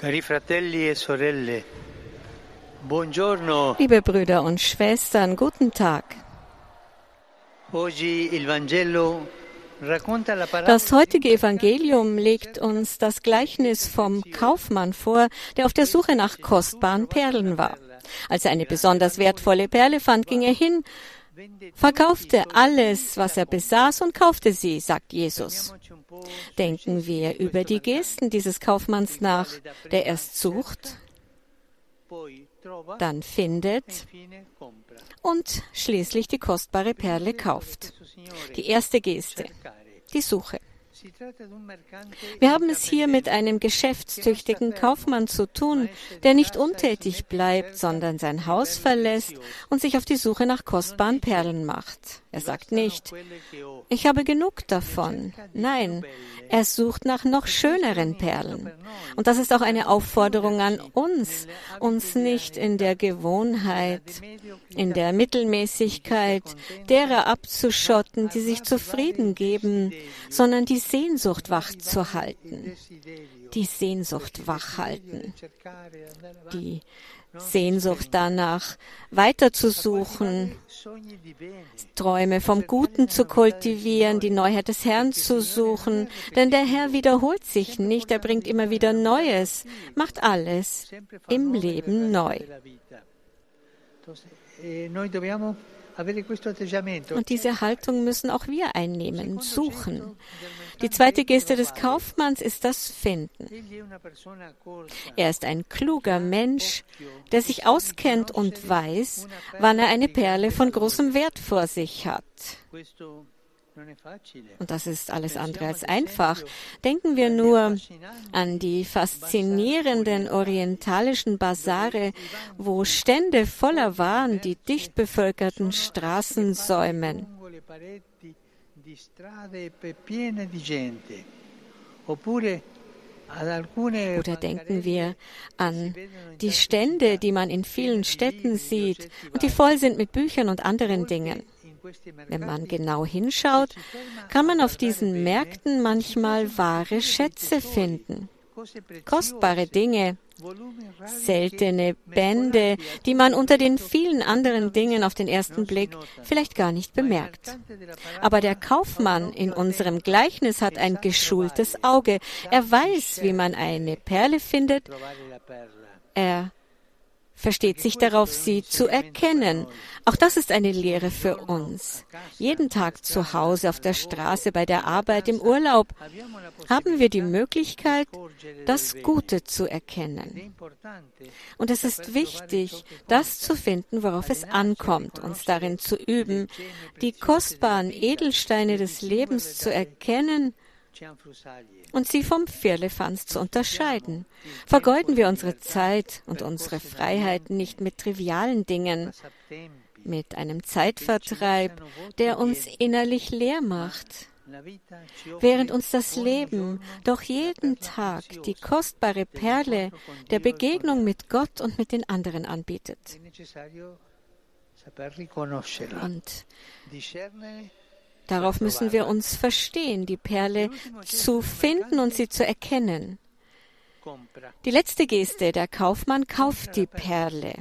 Cari fratelli e sorelle, buongiorno. Liebe Brüder und Schwestern, guten Tag. Oggi il Vangelo Das heutige Evangelium legt uns das Gleichnis vom Kaufmann vor, der auf der Suche nach kostbaren Perlen war. Als er eine besonders wertvolle Perle fand, ging er hin, verkaufte alles, was er besaß und kaufte sie, sagt Jesus. Denken wir über die Gesten dieses Kaufmanns nach, der erst sucht, dann findet und schließlich die kostbare Perle kauft. Die erste Geste, die Suche. Wir haben es hier mit einem geschäftstüchtigen Kaufmann zu tun, der nicht untätig bleibt, sondern sein Haus verlässt und sich auf die Suche nach kostbaren Perlen macht. Er sagt nicht, ich habe genug davon. Nein, er sucht nach noch schöneren Perlen. Und das ist auch eine Aufforderung an uns, uns nicht in der Gewohnheit, in der Mittelmäßigkeit derer abzuschotten, die sich zufrieden geben, sondern die Sehnsucht wach zu halten. Die Sehnsucht wach halten. Die Sehnsucht danach, weiterzusuchen. Träume vom Guten zu kultivieren, die Neuheit des Herrn zu suchen. Denn der Herr wiederholt sich nicht, er bringt immer wieder Neues, macht alles im Leben neu. Und diese Haltung müssen auch wir einnehmen, suchen. Die zweite Geste des Kaufmanns ist das Finden. Er ist ein kluger Mensch, der sich auskennt und weiß, wann er eine Perle von großem Wert vor sich hat. Und das ist alles andere als einfach. Denken wir nur an die faszinierenden orientalischen Basare, wo Stände voller Waren die dicht bevölkerten Straßen säumen. Oder denken wir an die Stände, die man in vielen Städten sieht und die voll sind mit Büchern und anderen Dingen. Wenn man genau hinschaut, kann man auf diesen Märkten manchmal wahre Schätze finden. Kostbare Dinge, seltene Bände, die man unter den vielen anderen Dingen auf den ersten Blick vielleicht gar nicht bemerkt. Aber der Kaufmann in unserem Gleichnis hat ein geschultes Auge. Er weiß, wie man eine Perle findet. Er versteht sich darauf, sie zu erkennen. Auch das ist eine Lehre für uns. Jeden Tag zu Hause, auf der Straße, bei der Arbeit, im Urlaub haben wir die Möglichkeit, das Gute zu erkennen. Und es ist wichtig, das zu finden, worauf es ankommt, uns darin zu üben, die kostbaren Edelsteine des Lebens zu erkennen. Und sie vom Firlefanz zu unterscheiden. Vergeuden wir unsere Zeit und unsere Freiheit nicht mit trivialen Dingen, mit einem Zeitvertreib, der uns innerlich leer macht, während uns das Leben doch jeden Tag die kostbare Perle der Begegnung mit Gott und mit den anderen anbietet. Und darauf müssen wir uns verstehen, die Perle zu finden und sie zu erkennen. Die letzte Geste, der Kaufmann kauft die Perle.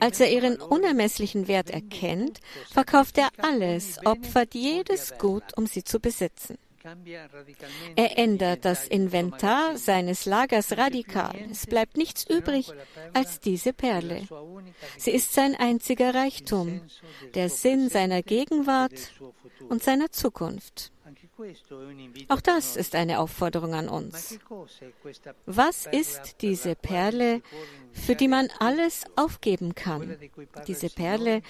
Als er ihren unermesslichen Wert erkennt, verkauft er alles, opfert jedes Gut, um sie zu besitzen. Er ändert das Inventar seines Lagers radikal. Es bleibt nichts übrig als diese Perle. Sie ist sein einziger Reichtum, der Sinn seiner Gegenwart und seiner Zukunft. Auch das ist eine Aufforderung an uns. Was ist diese Perle, für die man alles aufgeben kann? Diese Perle,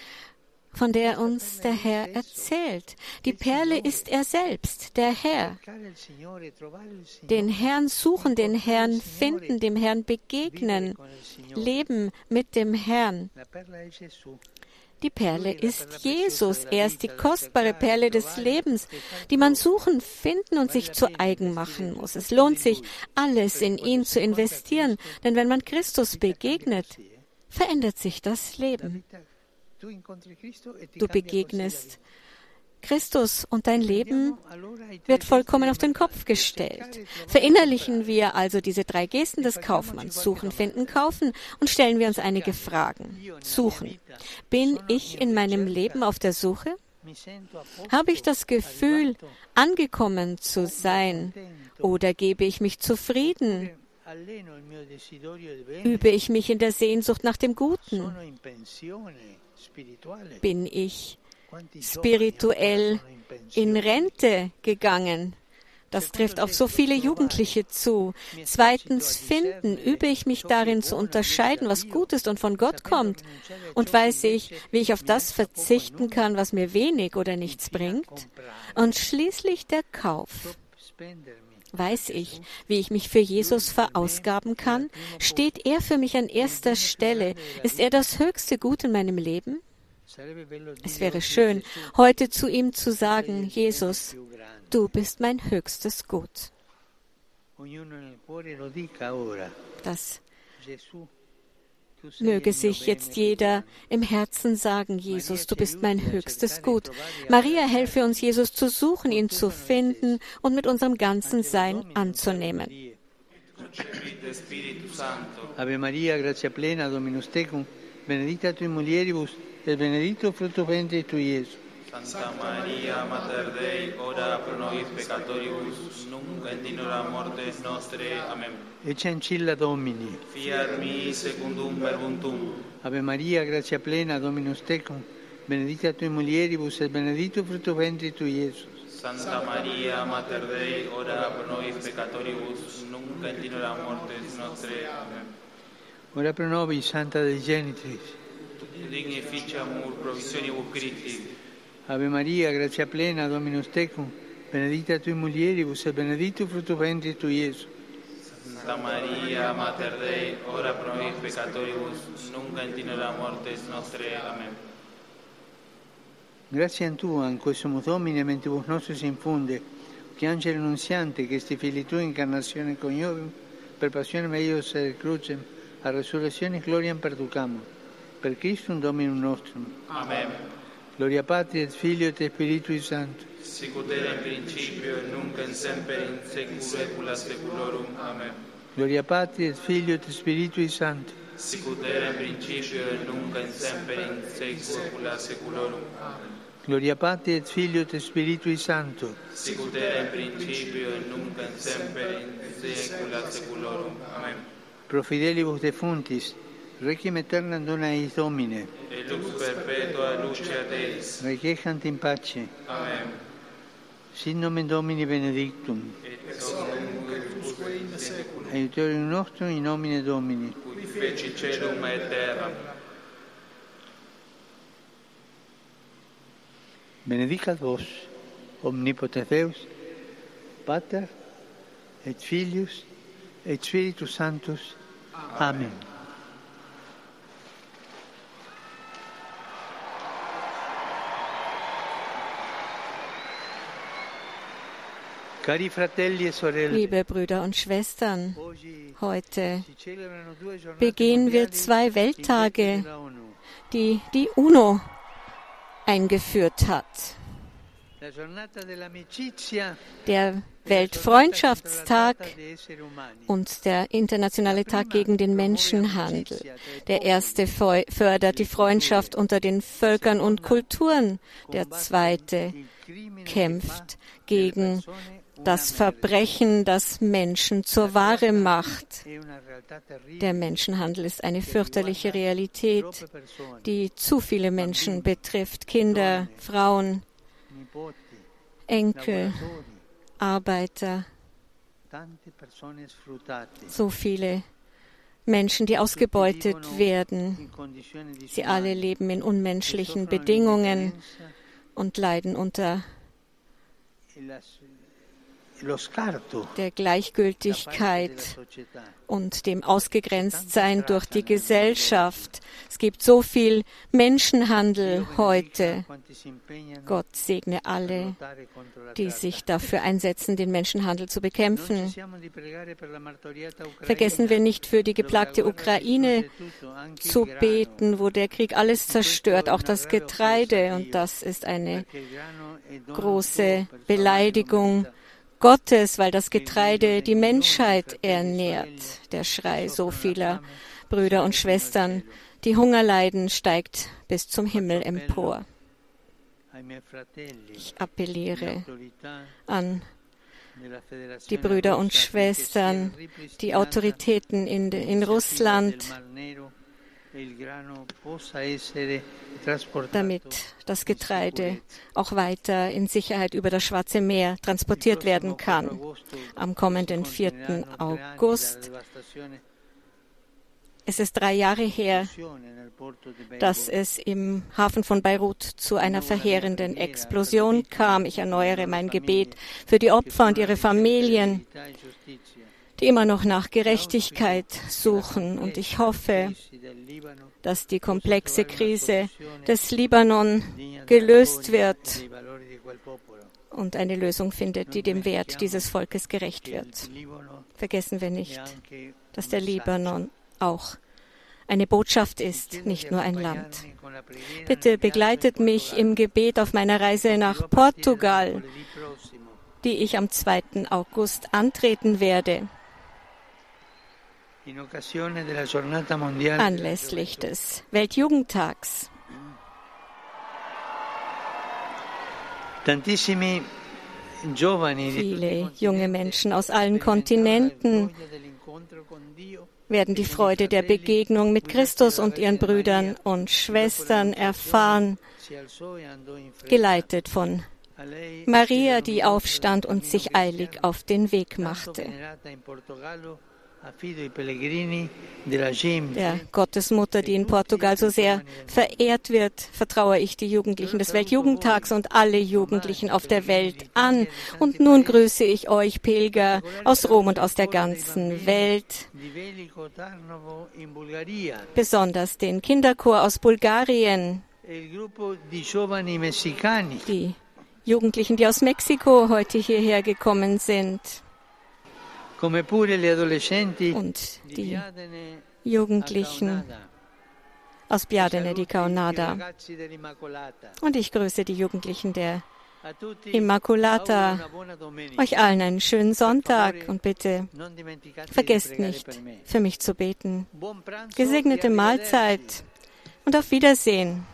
von der uns der Herr erzählt. Die Perle ist er selbst, der Herr. Den Herrn suchen, den Herrn finden, dem Herrn begegnen, leben mit dem Herrn. Die Perle ist Jesus. Er ist die kostbare Perle des Lebens, die man suchen, finden und sich zu eigen machen muss. Es lohnt sich, alles in ihn zu investieren, denn wenn man Christus begegnet, verändert sich das Leben. Du begegnest Christus und dein Leben wird vollkommen auf den Kopf gestellt. Verinnerlichen wir also diese drei Gesten des Kaufmanns, suchen, finden, kaufen und stellen wir uns einige Fragen. Suchen. Bin ich in meinem Leben auf der Suche? Habe ich das Gefühl, angekommen zu sein oder gebe ich mich zufrieden? Übe ich mich in der Sehnsucht nach dem Guten? Bin ich spirituell in Rente gegangen? Das trifft auf so viele Jugendliche zu. Zweitens, finden, übe ich mich darin zu unterscheiden, was gut ist und von Gott kommt. Und weiß ich, wie ich auf das verzichten kann, was mir wenig oder nichts bringt. Und schließlich der Kauf. Weiß ich, wie ich mich für Jesus verausgaben kann? Steht er für mich an erster Stelle? Ist er das höchste Gut in meinem Leben? Es wäre schön, heute zu ihm zu sagen, Jesus, du bist mein höchstes Gut. Das möge sich jetzt jeder im Herzen sagen, Jesus, du bist mein höchstes Gut. Maria, helfe uns, Jesus zu suchen, ihn zu finden und mit unserem ganzen Sein anzunehmen. Ave Maria, gratia plena, Dominus tecum, benedicta tui mulieribus, et benedictus fructus ventris tui, Iesus. Santa Maria, Mater Dei, ora pro nobis peccatoribus, nunc et in hora mortis nostre. Amen. Ecce ancilla Domini. Fiat mi secundum verbum tuum. Ave Maria, gratia plena, Dominus tecum, benedicta tui mulieribus, et benedictus fructus ventris tui, Iesus. Santa Maria, Mater Dei, ora pro nobis peccatoribus, nunc et in hora mortis nostre. Amen. Ora pro nobis, Santa Dei Genitris. Digni ficiamur provisionibus Christi. Ave Maria, gratia plena, Dominus tecum, benedicta tui mulieribus, et benedictus fructus ventris tui, Iesus. Santa Maria, Mater Dei, ora pro nobis peccatoribus, nunc et in hora mortis nostre. Amen. Grazie a Tua, in questo Domine, mentibus nostris infunde, che angelo annunziante, che sti fili Tui incarnazione coniovim, per passione meius et crucem, a resurrezione gloriam perducamur. Per Christum Dominum nostrum. Amen. Gloria Patri et Filio et Spiritui Sancto. Sicut era in principio nunc et semper in saecula saeculorum. Amen. Gloria Patri et Filio et Spiritui Sancto. Sicut era in principio nunc et semper in saecula saeculorum. Amen. Gloria Patri et Filio et Spiritui Sancto. Sicut era in principio nunc et semper in saecula saeculorum. Amen. Pro fidelibus defuntis, requiem aeternam dona eis Domine. Et lux perpetua luceat eis. Requiescant in pace. Amen. Sit nomen Domini benedictum. Et hoc nunc et usque in saeculum. Aiutorium nostrum in nomine Domini. Qui feci celum et terram. Benedicat vos, omnipotens Deus, Pater, et Filius, et Spiritus Sanctus. Amen. Cari Liebe Brüder und Schwestern, heute begehen wir zwei Welttage, die die UNO eingeführt hat. Der Weltfreundschaftstag degli esseri umani. und der Internationale Tag gegen den Menschenhandel. Der erste fördert die Freundschaft unter den Völkern und Kulturen. Der zweite kämpft gegen das Verbrechen, das Menschen zur Ware macht. Der Menschenhandel ist eine fürchterliche Realität, die zu viele Menschen betrifft. Kinder, Frauen, Enkel, Arbeiter, so viele Menschen, die ausgebeutet werden. Sie alle leben in unmenschlichen Bedingungen und leiden unter der Gleichgültigkeit und dem Ausgegrenztsein durch die Gesellschaft. Es gibt so viel Menschenhandel heute. Gott segne alle, die sich dafür einsetzen, den Menschenhandel zu bekämpfen. Vergessen wir nicht, für die geplagte Ukraine zu beten, wo der Krieg alles zerstört, auch das Getreide. Und das ist eine große Beleidigung Gottes, weil das Getreide die Menschheit ernährt. Der Schrei so vieler Brüder und Schwestern, die Hunger leiden, steigt bis zum Himmel empor. Ich appelliere an die Brüder und Schwestern, die Autoritäten in, in Russland, damit das Getreide auch weiter in Sicherheit über das Schwarze Meer transportiert werden kann. Am kommenden 4. August es ist drei Jahre her, dass es im Hafen von Beirut zu einer verheerenden Explosion kam. Ich erneuere mein Gebet für die Opfer und ihre Familien die immer noch nach Gerechtigkeit suchen. Und ich hoffe, dass die komplexe Krise des Libanon gelöst wird und eine Lösung findet, die dem Wert dieses Volkes gerecht wird. Vergessen wir nicht, dass der Libanon auch eine Botschaft ist, nicht nur ein Land. Bitte begleitet mich im Gebet auf meiner Reise nach Portugal, die ich am 2. August antreten werde. Anlässlich des Weltjugendtags. Viele junge Menschen aus allen Kontinenten werden die Freude der Begegnung mit Christus und ihren Brüdern und Schwestern erfahren, geleitet von Maria, die aufstand und sich eilig auf den Weg machte. Der Gottesmutter, die in Portugal so sehr verehrt wird, vertraue ich die Jugendlichen des Weltjugendtags und alle Jugendlichen auf der Welt an. Und nun grüße ich euch, Pilger aus Rom und aus der ganzen Welt, besonders den Kinderchor aus Bulgarien, die Jugendlichen, die aus Mexiko heute hierher gekommen sind und die Jugendlichen aus Biadene di Caonada. Und ich grüße die Jugendlichen der Immaculata. Euch allen einen schönen Sonntag und bitte vergesst nicht, für mich zu beten. Gesegnete Mahlzeit und auf Wiedersehen.